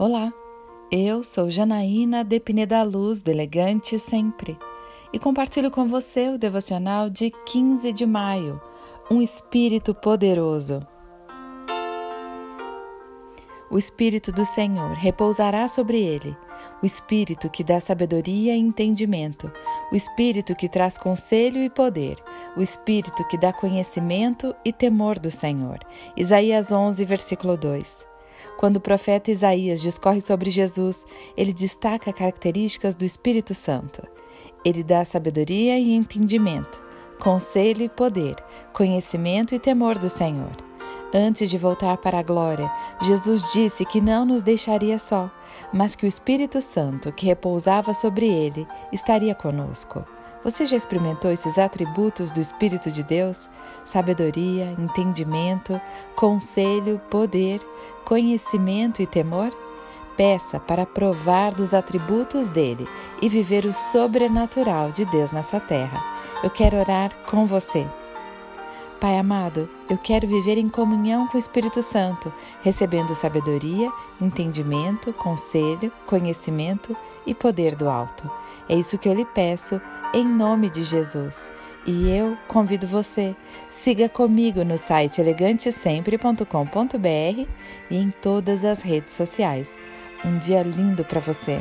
Olá, eu sou Janaína de Pineda Luz, do Elegante Sempre, e compartilho com você o devocional de 15 de maio, Um Espírito Poderoso. O Espírito do Senhor repousará sobre ele, o Espírito que dá sabedoria e entendimento, o Espírito que traz conselho e poder, o Espírito que dá conhecimento e temor do Senhor. Isaías 11, versículo 2. Quando o profeta Isaías discorre sobre Jesus, ele destaca características do Espírito Santo. Ele dá sabedoria e entendimento, conselho e poder, conhecimento e temor do Senhor. Antes de voltar para a glória, Jesus disse que não nos deixaria só, mas que o Espírito Santo, que repousava sobre ele, estaria conosco. Você já experimentou esses atributos do Espírito de Deus? Sabedoria, entendimento, conselho, poder, conhecimento e temor? Peça para provar dos atributos dele e viver o sobrenatural de Deus nessa terra. Eu quero orar com você. Pai amado, eu quero viver em comunhão com o Espírito Santo, recebendo sabedoria, entendimento, conselho, conhecimento e poder do alto. É isso que eu lhe peço, em nome de Jesus. E eu convido você, siga comigo no site elegantesempre.com.br e em todas as redes sociais. Um dia lindo para você!